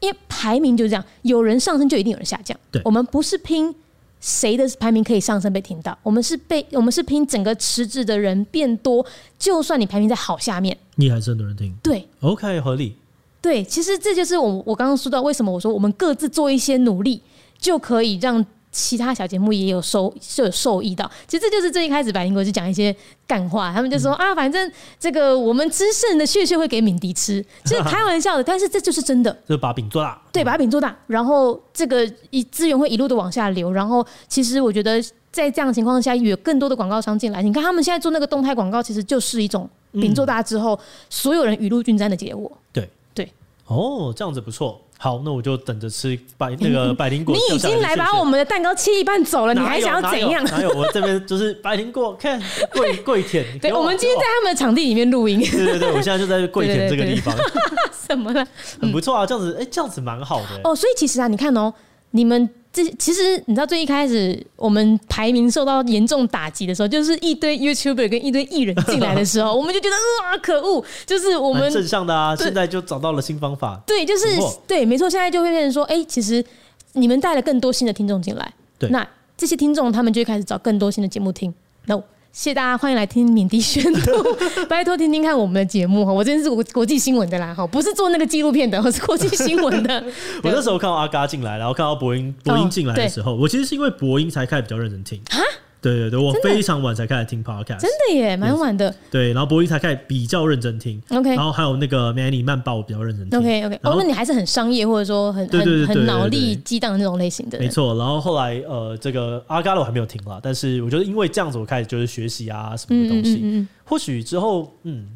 因为排名就是这样，有人上升就一定有人下降。对，我们不是拼谁的排名可以上升被听到，我们是被我们是拼整个池子的人变多，就算你排名在好下面，你还是很多人听。对，OK，合理。对，其实这就是我我刚刚说到为什么我说我们各自做一些努力就可以让。其他小节目也有收，就有受益到。其实这就是最一开始百灵国就讲一些干话，他们就说、嗯、啊，反正这个我们吃剩的血血会给敏迪吃，就是开玩笑的，但是这就是真的。就是把饼做大，对，把饼做大，然后这个一资源会一路的往下流。然后其实我觉得在这样的情况下，有更多的广告商进来。你看他们现在做那个动态广告，其实就是一种饼做大之后，嗯、所有人雨露均沾的结果。对对，哦，这样子不错。好，那我就等着吃百那个 百灵果。你已经来把我们的蛋糕切一半走了，你还想要怎样？哪有？我这边就是百灵果，看跪跪舔。对，我们今天在他们的场地里面录音。对对对，我现在就在跪舔这个地方。什么呢？很不错啊，这样子，哎，这样子蛮好的。哦，所以其实啊，你看哦，你们。这其实你知道，最一开始我们排名受到严重打击的时候，就是一堆 YouTuber 跟一堆艺人进来的时候，我们就觉得啊，可恶！就是我们正向的啊，现在就找到了新方法。对，就是对，没错，现在就会变成说，哎，其实你们带了更多新的听众进来，对，那这些听众他们就会开始找更多新的节目听。No。谢谢大家，欢迎来听敏迪宣读，拜托听听看我们的节目哈，我真的是国国际新闻的啦哈，不是做那个纪录片的，我是国际新闻的。我那时候看到阿嘎进来，然后看到博音博音进来的时候，哦、我其实是因为博音才开始比较认真听啊。对对对，我非常晚才开始听 podcast，真的耶，蛮晚的。对，然后博弈才开始比较认真听，OK。然后还有那个 Manny 慢报，我比较认真听，OK OK。哦，那你还是很商业或者说很很很脑力激荡的那种类型的。没错。然后后来呃，这个阿嘎的我还没有听啦，但是我觉得因为这样子，我开始就是学习啊什么的东西。或许之后嗯，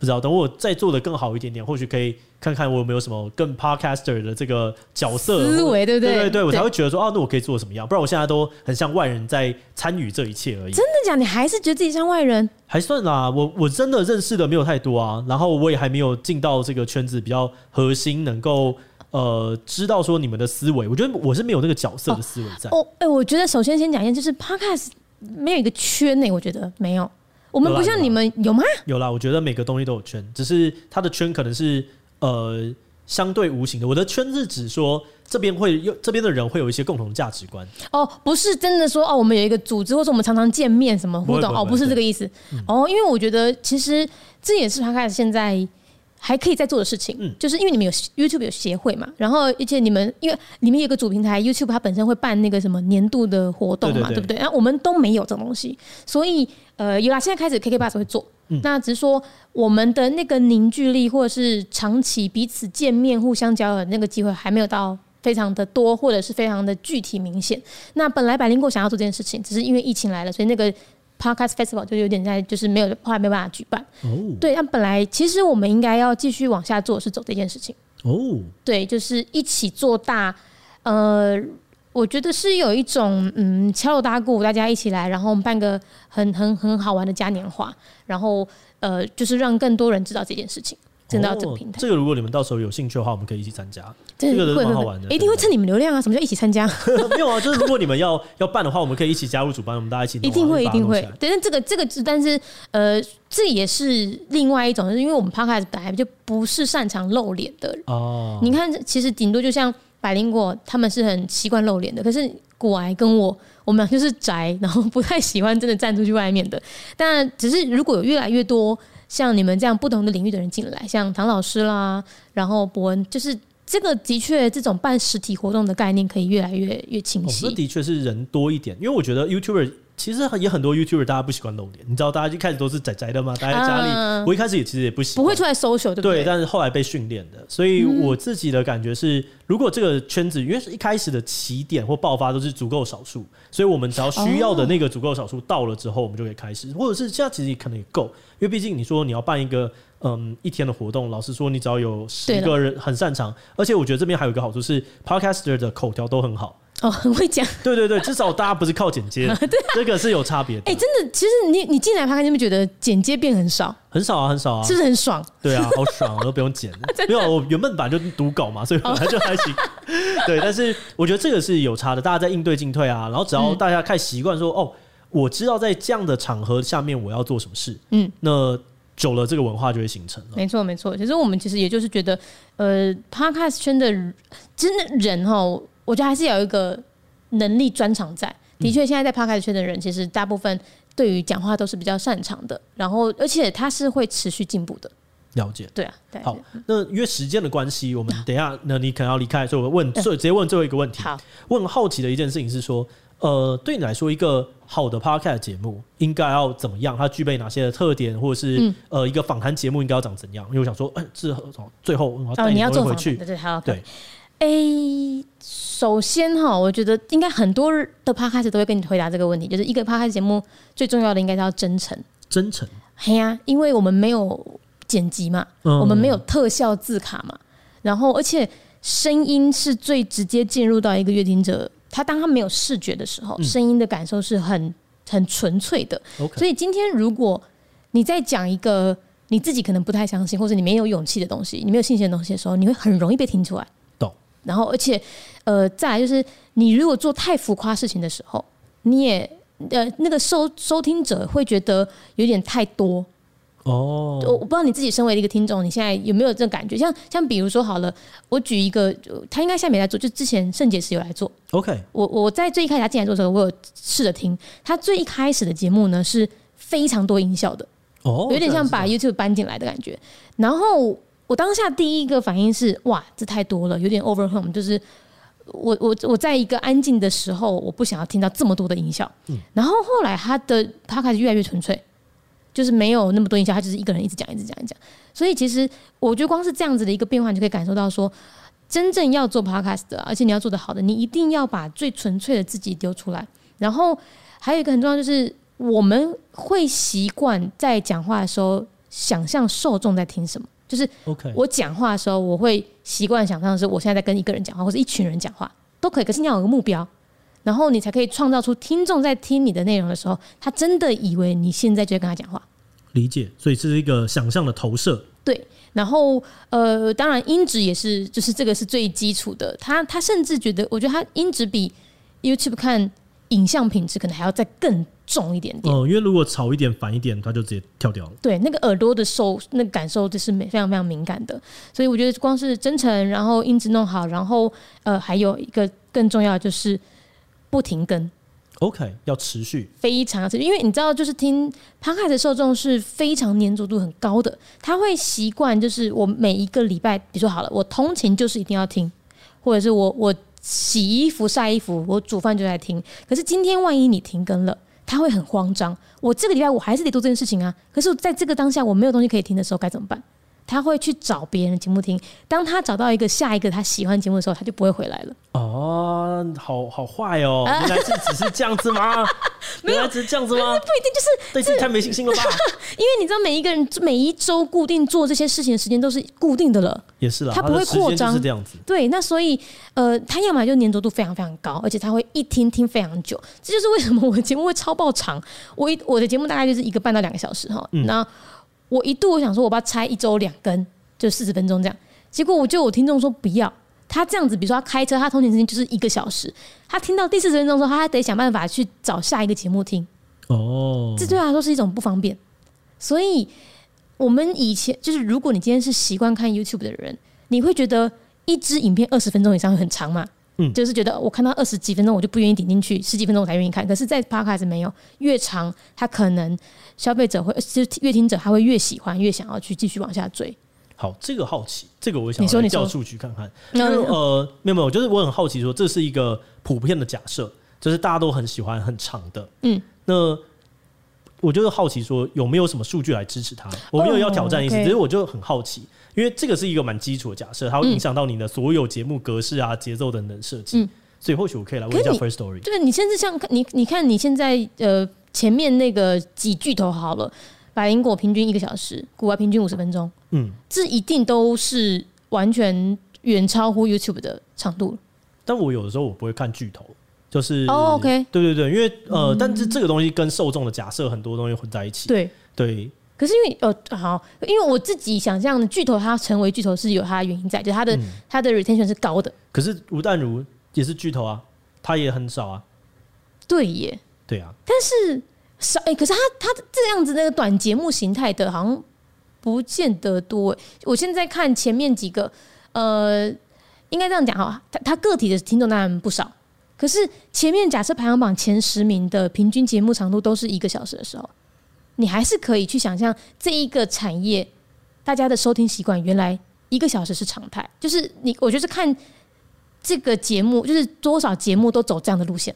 不知道，等我再做的更好一点点，或许可以。看看我有没有什么更 podcaster 的这个角色思维，对不对？对对对，我才会觉得说，啊，那我可以做什么样？不然我现在都很像外人在参与这一切而已。真的假？你还是觉得自己像外人？还算啦，我我真的认识的没有太多啊，然后我也还没有进到这个圈子比较核心，能够呃知道说你们的思维。我觉得我是没有那个角色的思维在。哦，哎、哦欸，我觉得首先先讲一下，就是 podcast 没有一个圈内，我觉得没有。我们不像你们有吗？有啦，我觉得每个东西都有圈，只是它的圈可能是呃相对无形的。我的圈是指说这边会有这边的人会有一些共同价值观。哦，不是真的说哦，我们有一个组织，或者我们常常见面什么互动哦，不是这个意思。嗯、哦，因为我觉得其实这也是他开始现在。还可以再做的事情，嗯，就是因为你们有 YouTube 有协会嘛，然后而且你们因为里面有个主平台 YouTube，它本身会办那个什么年度的活动嘛，对，不对？然后我们都没有这种东西，所以呃，有啦，现在开始 KK Bus 会做，嗯，那只是说我们的那个凝聚力或者是长期彼此见面、互相交流的那个机会还没有到非常的多，或者是非常的具体明显。那本来百灵果想要做这件事情，只是因为疫情来了，所以那个。Podcast Festival 就有点在，就是没有，后来没办法举办。哦，对，那本来其实我们应该要继续往下做，是走这件事情。哦，对，就是一起做大。呃，我觉得是有一种嗯，敲锣打鼓，大家一起来，然后我们办个很很很好玩的嘉年华，然后呃，就是让更多人知道这件事情。真的要这个平台，这个如果你们到时候有兴趣的话，我们可以一起参加。这个会蛮好玩的，一定会蹭你们流量啊！什么叫一起参加？没有啊，就是如果你们要要办的话，我们可以一起加入主办，我们大家一起。一定会，一定会。但是这个这个，但是呃，这也是另外一种，就是因为我们 Podcast 本来就不是擅长露脸的人哦。你看，其实顶多就像百灵果，他们是很习惯露脸的，可是果癌跟我，我们俩就是宅，然后不太喜欢真的站出去外面的。但只是如果有越来越多。像你们这样不同的领域的人进来，像唐老师啦，然后博恩，就是这个的确，这种办实体活动的概念可以越来越越清晰。那、的确是人多一点，因为我觉得 YouTuber。其实也很多 YouTuber，大家不习惯露脸。你知道，大家一开始都是宅宅的嘛，待在家里。Uh, 我一开始也其实也不习惯，不会出来 social，对不对？对，但是后来被训练的。所以我自己的感觉是，如果这个圈子，因为是一开始的起点或爆发都是足够少数，所以我们只要需要的那个足够少数到了之后，我们就可以开始。或者是现在其实也可能也够，因为毕竟你说你要办一个嗯一天的活动，老实说，你只要有十个人很擅长，而且我觉得这边还有一个好处是，Podcaster 的口条都很好。哦，很会讲。对对对，至少大家不是靠剪接，对，这个是有差别的。哎，真的，其实你你进来拍，你会觉得剪接变很少，很少啊，很少啊，是不是很爽？对啊，好爽啊，都不用剪。没有，我原本本来就读稿嘛，所以本来就还行。对，但是我觉得这个是有差的，大家在应对进退啊，然后只要大家开始习惯说，哦，我知道在这样的场合下面我要做什么事，嗯，那久了这个文化就会形成了。没错，没错。其实我们其实也就是觉得，呃，Podcast 圈的真的人哈，我觉得还是有一个。能力专长在，的确，现在在 Podcast 圈的人，其实大部分对于讲话都是比较擅长的，然后而且他是会持续进步的。了解，对啊，对好，那因为时间的关系，我们等一下，那你可能要离开，所以我问，所以直接问最后一个问题。好，我很好奇的一件事情是说，呃，对你来说，一个好的 Podcast 节目应该要怎么样？它具备哪些的特点，或者是、嗯、呃，一个访谈节目应该要长怎样？因为我想说，哎、欸，这最后我要带你回去，对，好，对。诶、欸，首先哈，我觉得应该很多的 podcast 都会跟你回答这个问题，就是一个 podcast 节目最重要的应该是要真诚。真诚。嘿呀，因为我们没有剪辑嘛，嗯、我们没有特效字卡嘛，然后而且声音是最直接进入到一个乐听者，他当他没有视觉的时候，声音的感受是很很纯粹的。所以今天如果你在讲一个你自己可能不太相信，或者你没有勇气的东西，你没有信心的东西的时候，你会很容易被听出来。然后，而且，呃，再来就是，你如果做太浮夸事情的时候，你也呃，那个收收听者会觉得有点太多。哦，我我不知道你自己身为一个听众，你现在有没有这种感觉？像像比如说好了，我举一个，他应该现在没来做，就之前圣结石有来做。OK，我我在最一开始他进来做的时候，我有试着听他最一开始的节目呢，是非常多音效的，哦，有点像把 YouTube 搬进来的感觉，然后。我当下第一个反应是哇，这太多了，有点 overwhelm。就是我我我在一个安静的时候，我不想要听到这么多的音效。嗯，然后后来他的他开始越来越纯粹，就是没有那么多音效，他就是一个人一直讲，一直讲，一直讲。所以其实我觉得光是这样子的一个变化，你就可以感受到说，真正要做 podcast 的，而且你要做的好的，你一定要把最纯粹的自己丢出来。然后还有一个很重要，就是我们会习惯在讲话的时候想象受众在听什么。就是我讲话的时候，我会习惯想象是我现在在跟一个人讲话，或者一群人讲话都可以。可是你要有个目标，然后你才可以创造出听众在听你的内容的时候，他真的以为你现在就在跟他讲话。理解，所以这是一个想象的投射。对，然后呃，当然音质也是，就是这个是最基础的。他他甚至觉得，我觉得他音质比 YouTube 看影像品质可能还要再更重一点点。哦，因为如果吵一点、烦一点，它就直接跳掉了。对，那个耳朵的受那个感受就是非常非常敏感的。所以我觉得光是真诚，然后音质弄好，然后呃，还有一个更重要的就是不停更。OK，要持续，非常要持续，因为你知道，就是听 Podcast 的受众是非常粘着度很高的，他会习惯，就是我每一个礼拜，比如说好了，我通勤就是一定要听，或者是我我洗衣服、晒衣服，我煮饭就在听。可是今天万一你停更了，他会很慌张。我这个礼拜我还是得做这件事情啊，可是在这个当下我没有东西可以听的时候该怎么办？他会去找别人的节目听，当他找到一个下一个他喜欢节目的时候，他就不会回来了。哦，好好坏哦！原来是只是这样子吗？原来只是这样子吗？不一定，就是对自己太没信心了吧？因为你知道，每一个人每一周固定做这些事情的时间都是固定的了，也是了，他不会扩张，是这样子。对，那所以呃，他要么就粘着度非常非常高，而且他会一听听非常久。这就是为什么我的节目会超爆长。我一我的节目大概就是一个半到两个小时哈。嗯。那我一度我想说，我把它拆一周两根，就四十分钟这样。结果我就有听众说不要，他这样子，比如说他开车，他通勤时间就是一个小时，他听到第四十分钟的时候，他还得想办法去找下一个节目听。哦，这对他来说是一种不方便。所以，我们以前就是，如果你今天是习惯看 YouTube 的人，你会觉得一支影片二十分钟以上会很长嘛？嗯，就是觉得我看到二十几分钟，我就不愿意点进去，十几分钟我才愿意看。可是，在 Podcast 没有，越长，他可能消费者会，就是阅听者他会越喜欢，越想要去继续往下追。好，这个好奇，这个我想你调数据看看。因为呃，没有没有，就是我很好奇，说这是一个普遍的假设，就是大家都很喜欢很长的。嗯，那我就是好奇说有没有什么数据来支持它？我没有要挑战意思，只是我就很好奇。因为这个是一个蛮基础的假设，它会影响到你的所有节目格式啊、节奏等等设计，所以或许我可以来问一下 First Story。对，你甚至像你，你看你现在呃前面那个几巨头好了，百灵果平均一个小时，古外平均五十分钟，嗯，这一定都是完全远超乎 YouTube 的长度。但我有的时候我不会看巨头，就是哦，OK，对对对，因为呃，但是这个东西跟受众的假设很多东西混在一起，对。对。可是因为呃好，因为我自己想象的巨头，它成为巨头是有它的原因在，就是它的它的 retention 是高的。可是吴淡如也是巨头啊，他也很少啊。对耶。对啊。但是少哎，可是他他这样子那个短节目形态的，好像不见得多。我现在看前面几个，呃，应该这样讲哈，他他个体的听众当然不少，可是前面假设排行榜前十名的平均节目长度都是一个小时的时候。你还是可以去想象这一个产业，大家的收听习惯原来一个小时是常态，就是你，我觉得是看这个节目，就是多少节目都走这样的路线。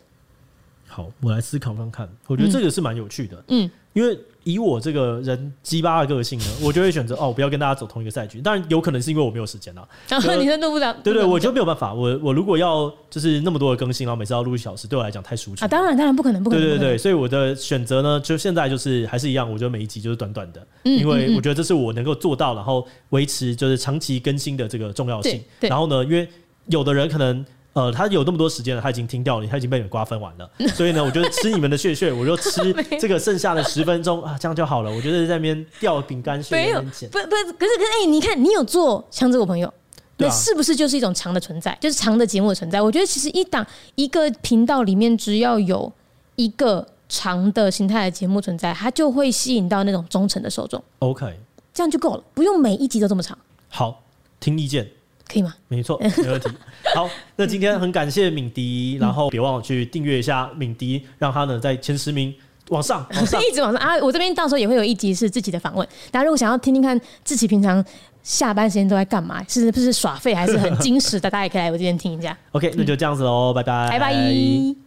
好，我来思考看看，我觉得这个是蛮有趣的，嗯，因为。以我这个人鸡巴的个性呢，我就会选择哦，不要跟大家走同一个赛局。当然有可能是因为我没有时间了。然 后你是录不了，对对，我就没有办法。我我如果要就是那么多的更新，然后每次要录一小时，对我来讲太舒适啊。当然当然不可能，不可能。对对对，所以我的选择呢，就现在就是还是一样。我觉得每一集就是短短的，因为我觉得这是我能够做到，然后维持就是长期更新的这个重要性。然后呢，因为有的人可能。呃，他有那么多时间了，他已经听掉了，他已经被你们瓜分完了，所以呢，我就吃你们的屑屑，我就吃 这个剩下的十分钟啊，这样就好了。我觉得在那边掉饼干屑，没有，不不，可是可是，哎、欸，你看，你有做像这个朋友，那是不是就是一种长的存在，就是长的节目的存在？我觉得其实一档一个频道里面，只要有一个长的形态的节目存在，它就会吸引到那种忠诚的受众。OK，这样就够了，不用每一集都这么长。好，听意见。可以吗？没错，没问题。好，那今天很感谢敏迪，然后别忘了去订阅一下敏迪，让他呢在前十名往上，往上一直往上啊！我这边到时候也会有一集是自己的访问，大家如果想要听听看自己平常下班时间都在干嘛，是不是耍废还是很 矜持的，大家也可以来我这边听一下。OK，那就这样子喽，拜拜，拜拜。